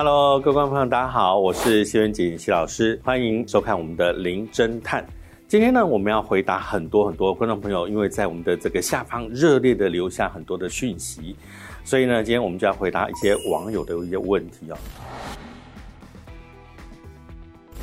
Hello，各位观众朋友，大家好，我是谢元锦谢老师，欢迎收看我们的《零侦探》。今天呢，我们要回答很多很多观众朋友，因为在我们的这个下方热烈的留下很多的讯息，所以呢，今天我们就要回答一些网友的一些问题哦。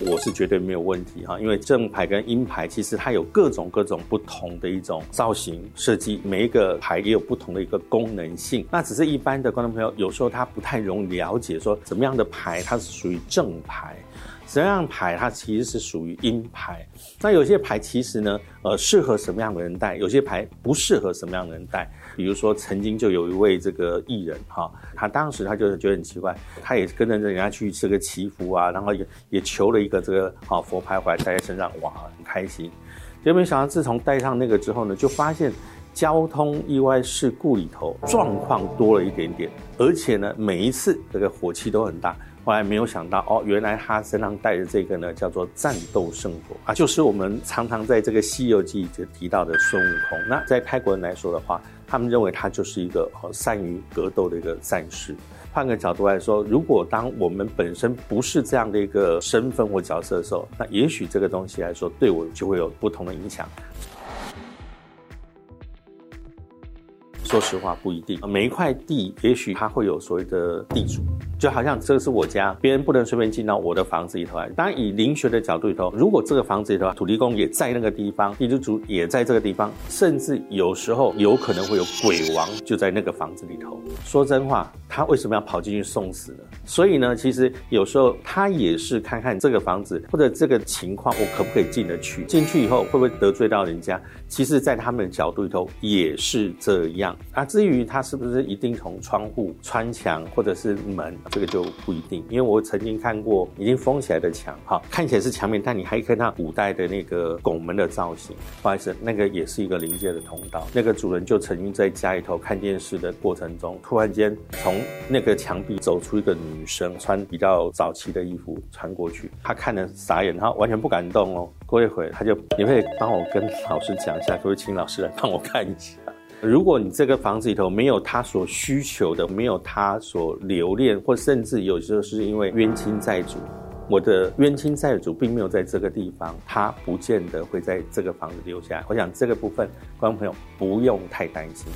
我是绝对没有问题哈，因为正牌跟阴牌其实它有各种各种不同的一种造型设计，每一个牌也有不同的一个功能性。那只是一般的观众朋友有时候他不太容易了解，说怎么样的牌它是属于正牌。什么样牌它其实是属于阴牌，那有些牌其实呢，呃，适合什么样的人戴，有些牌不适合什么样的人戴。比如说，曾经就有一位这个艺人哈，他当时他就觉得很奇怪，他也跟着人家去这个祈福啊，然后也也求了一个这个好佛牌回来戴在身上，哇，很开心。结果没想到，自从戴上那个之后呢，就发现交通意外事故里头状况多了一点点，而且呢，每一次这个火气都很大。后来没有想到哦，原来他身上带的这个呢，叫做战斗圣火啊，就是我们常常在这个《西游记》就提到的孙悟空。那在泰国人来说的话，他们认为他就是一个善于格斗的一个战士。换个角度来说，如果当我们本身不是这样的一个身份或角色的时候，那也许这个东西来说，对我就会有不同的影响。说实话，不一定。每一块地，也许它会有所谓的地主。就好像这个是我家，别人不能随便进到我的房子里头来。当然，以灵学的角度里头，如果这个房子里头土地公也在那个地方，地主也在这个地方，甚至有时候有可能会有鬼王就在那个房子里头。说真话，他为什么要跑进去送死呢？所以呢，其实有时候他也是看看这个房子或者这个情况，我可不可以进得去？进去以后会不会得罪到人家？其实，在他们的角度里头也是这样。啊，至于他是不是一定从窗户、穿墙或者是门？这个就不一定，因为我曾经看过已经封起来的墙，哈，看起来是墙面，但你还可以看到古代的那个拱门的造型。不好意思，那个也是一个临界的通道。那个主人就曾经在家里头看电视的过程中，突然间从那个墙壁走出一个女生，穿比较早期的衣服穿过去，他看了傻眼，他完全不敢动哦。过一会他就，你可以帮我跟老师讲一下，可不可以请老师来帮我看一下？如果你这个房子里头没有他所需求的，没有他所留恋，或甚至有时候是因为冤亲债主，我的冤亲债主并没有在这个地方，他不见得会在这个房子留下来。我想这个部分，观众朋友不用太担心。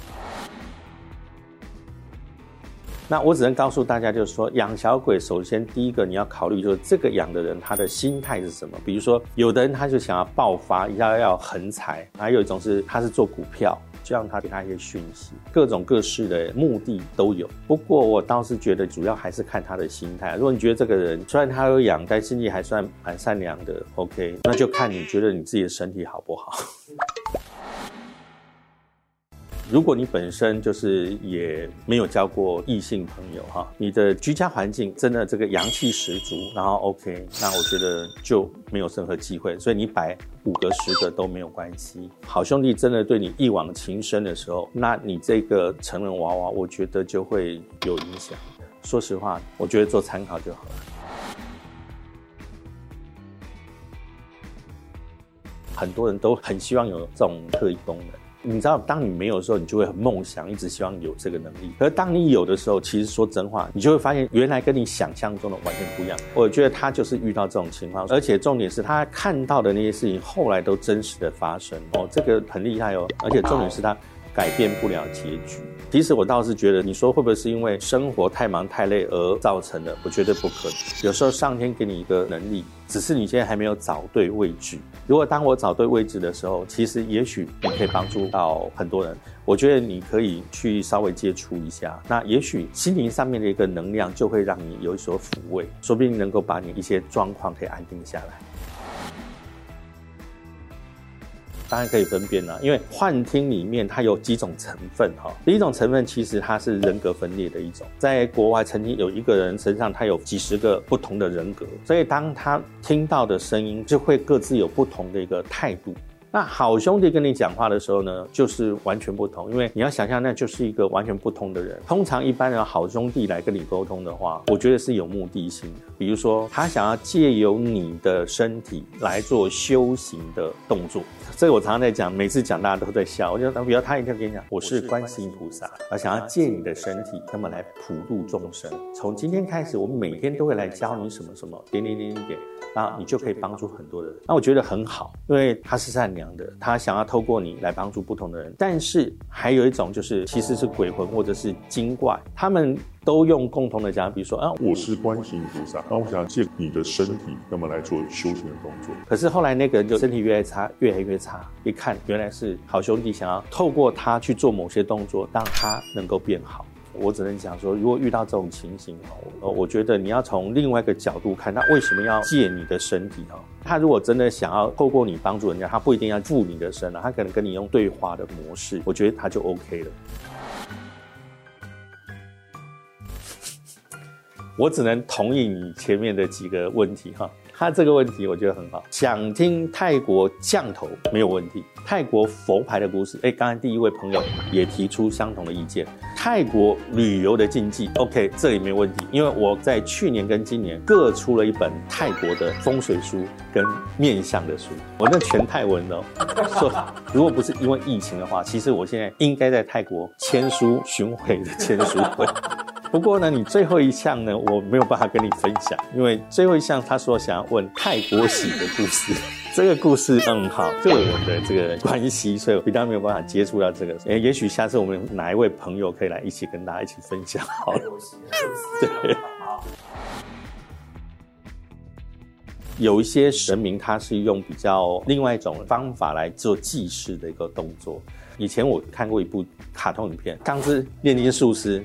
那我只能告诉大家，就是说养小鬼，首先第一个你要考虑，就是这个养的人他的心态是什么。比如说，有的人他就想要爆发，要要横财；还有一种是他是做股票。就让他给他一些讯息，各种各式的目的都有。不过我倒是觉得，主要还是看他的心态。如果你觉得这个人虽然他有养，但心地还算蛮善良的，OK，那就看你觉得你自己的身体好不好。如果你本身就是也没有交过异性朋友哈，你的居家环境真的这个阳气十足，然后 OK，那我觉得就没有任何机会。所以你摆五个十个都没有关系。好兄弟真的对你一往情深的时候，那你这个成人娃娃，我觉得就会有影响。说实话，我觉得做参考就好了。很多人都很希望有这种特异功能。你知道，当你没有的时候，你就会很梦想，一直希望有这个能力。而当你有的时候，其实说真话，你就会发现，原来跟你想象中的完全不一样。我觉得他就是遇到这种情况，而且重点是他看到的那些事情，后来都真实的发生。哦，这个很厉害哦。而且重点是他。改变不了结局。其实我倒是觉得，你说会不会是因为生活太忙太累而造成的？我觉得不可能。有时候上天给你一个能力，只是你现在还没有找对位置。如果当我找对位置的时候，其实也许你可以帮助到很多人。我觉得你可以去稍微接触一下，那也许心灵上面的一个能量就会让你有所抚慰，说不定能够把你一些状况可以安定下来。当然可以分辨了，因为幻听里面它有几种成分哈。第一种成分其实它是人格分裂的一种，在国外曾经有一个人身上他有几十个不同的人格，所以当他听到的声音就会各自有不同的一个态度。那好兄弟跟你讲话的时候呢，就是完全不同，因为你要想象那就是一个完全不同的人。通常一般人好兄弟来跟你沟通的话，我觉得是有目的性的，比如说他想要借由你的身体来做修行的动作。这个我常常在讲，每次讲大家都在笑。我就比如他一定要跟你讲，我是观世音菩萨，而想要借你的身体，那么来普度众生。从今天开始，我们每天都会来教你什么什么点点点点点，然后你就可以帮助很多人。那我觉得很好，因为他是善良的，他想要透过你来帮助不同的人。但是还有一种就是，其实是鬼魂或者是精怪，他们。都用共同的讲，比如说啊，我是观世音菩萨，那我想借你的身体，那么来做修行的动作。可是后来那个人就身体越来越差，越来越差。一看原来是好兄弟想要透过他去做某些动作，让他能够变好。我只能讲说，如果遇到这种情形哦，我觉得你要从另外一个角度看，他为什么要借你的身体哦？他如果真的想要透过你帮助人家，他不一定要附你的身啊，他可能跟你用对话的模式，我觉得他就 OK 了。我只能同意你前面的几个问题哈，他这个问题我觉得很好，想听泰国降头没有问题，泰国佛牌的故事，哎，刚才第一位朋友也提出相同的意见，泰国旅游的禁忌，OK，这里没问题，因为我在去年跟今年各出了一本泰国的风水书跟面相的书，我那全泰文的，说如果不是因为疫情的话，其实我现在应该在泰国签书巡回的签书会。不过呢，你最后一项呢，我没有办法跟你分享，因为最后一项他说想要问泰国喜的故事，这个故事嗯好，就我的这个关系，所以我比较没有办法接触到这个。也许下次我们哪一位朋友可以来一起跟大家一起分享好了。对，有一些神明他是用比较另外一种方法来做祭祀的一个动作。以前我看过一部卡通影片《钢之炼金术师》。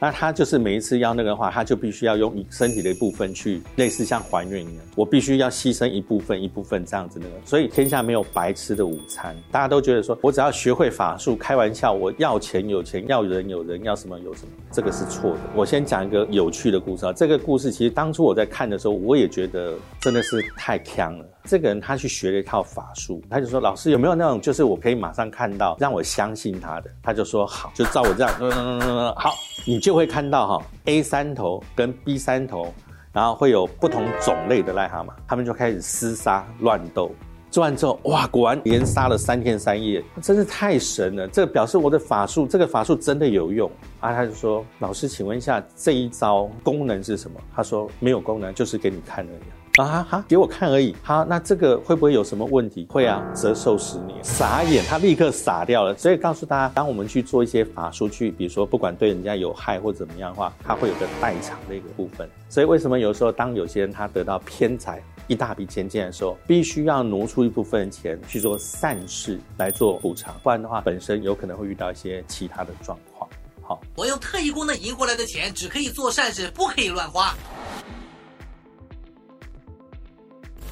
那他就是每一次要那个的话，他就必须要用身体的一部分去类似像还愿一样，我必须要牺牲一部分一部分这样子那个，所以天下没有白吃的午餐。大家都觉得说我只要学会法术，开玩笑，我要钱有钱，要人有人，要什么有什么，这个是错的。我先讲一个有趣的故事啊，这个故事其实当初我在看的时候，我也觉得真的是太强了。这个人他去学了一套法术，他就说：“老师有没有那种就是我可以马上看到，让我相信他的？”他就说：“好，就照我这样，嗯嗯嗯，好，你就会看到哈，A 三头跟 B 三头，然后会有不同种类的癞蛤蟆，他们就开始厮杀乱斗。做完之后，哇，果然连杀了三天三夜，真是太神了！这表示我的法术，这个法术真的有用啊！他就说：老师，请问一下这一招功能是什么？他说：没有功能，就是给你看而已。”啊哈，给我看而已。好，那这个会不会有什么问题？会啊，折寿十年。傻眼，他立刻傻掉了。所以告诉大家，当我们去做一些法术，去比如说不管对人家有害或怎么样的话，他会有个代偿的一个部分。所以为什么有时候当有些人他得到偏财一大笔钱进来的时候，必须要挪出一部分钱去做善事来做补偿，不然的话本身有可能会遇到一些其他的状况。好，我用特异功能赢回来的钱只可以做善事，不可以乱花。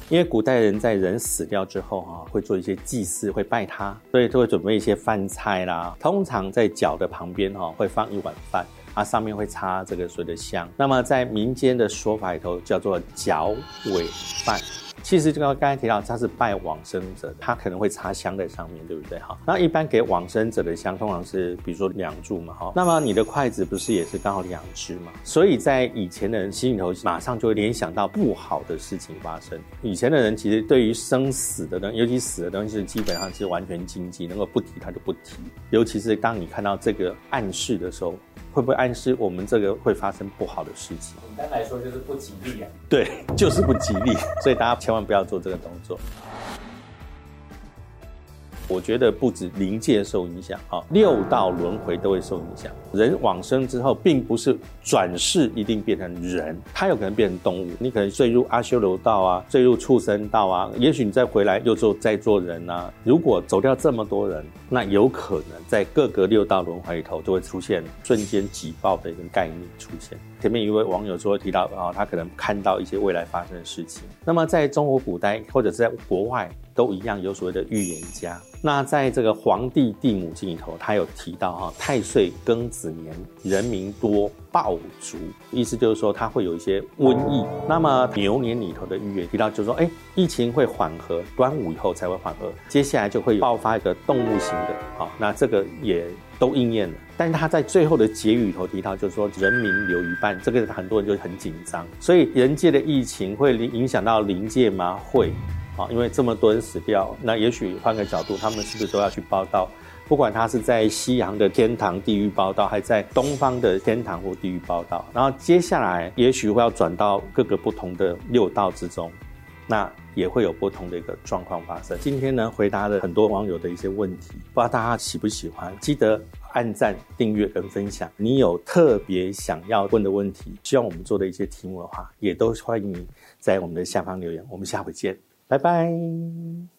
因为古代人在人死掉之后啊，会做一些祭祀，会拜他，所以都会准备一些饭菜啦。通常在脚的旁边哈，会放一碗饭，啊，上面会插这个所谓的香。那么在民间的说法里头，叫做脚尾饭。其实就刚刚才提到，他是拜往生者，他可能会插香在上面，对不对？哈，那一般给往生者的香，通常是比如说两柱嘛，哈。那么你的筷子不是也是刚好两只嘛？所以在以前的人心里头，马上就会联想到不好的事情发生。以前的人其实对于生死的东，尤其死的东西，基本上是完全禁忌，能够不提他就不提。尤其是当你看到这个暗示的时候。会不会暗示我们这个会发生不好的事情？简单来说就是不吉利啊。对，就是不吉利，所以大家千万不要做这个动作。我觉得不止灵界受影响啊，六道轮回都会受影响。人往生之后，并不是转世一定变成人，他有可能变成动物。你可能坠入阿修罗道啊，坠入畜生道啊，也许你再回来又做再做人啊。如果走掉这么多人，那有可能在各个六道轮回里头，就会出现瞬间挤爆的一个概念出现。前面一位网友说提到啊，他可能看到一些未来发生的事情。那么在中国古代或者是在国外。都一样有所谓的预言家。那在这个《黄帝地母经》里头，他有提到哈，太岁庚子年，人民多暴卒，意思就是说他会有一些瘟疫。那么牛年里头的预言提到，就是说，哎，疫情会缓和，端午以后才会缓和，接下来就会爆发一个动物型的，好，那这个也都应验了。但是他在最后的结语里头提到，就是说人民留一半，这个很多人就很紧张。所以人界的疫情会影响到灵界吗？会。啊，因为这么多人死掉，那也许换个角度，他们是不是都要去报道？不管他是在西洋的天堂地狱报道，还在东方的天堂或地狱报道，然后接下来也许会要转到各个不同的六道之中，那也会有不同的一个状况发生。今天呢，回答了很多网友的一些问题，不知道大家喜不喜欢？记得按赞、订阅跟分享。你有特别想要问的问题，希望我们做的一些题目的话，也都欢迎你在我们的下方留言。我们下回见。拜拜。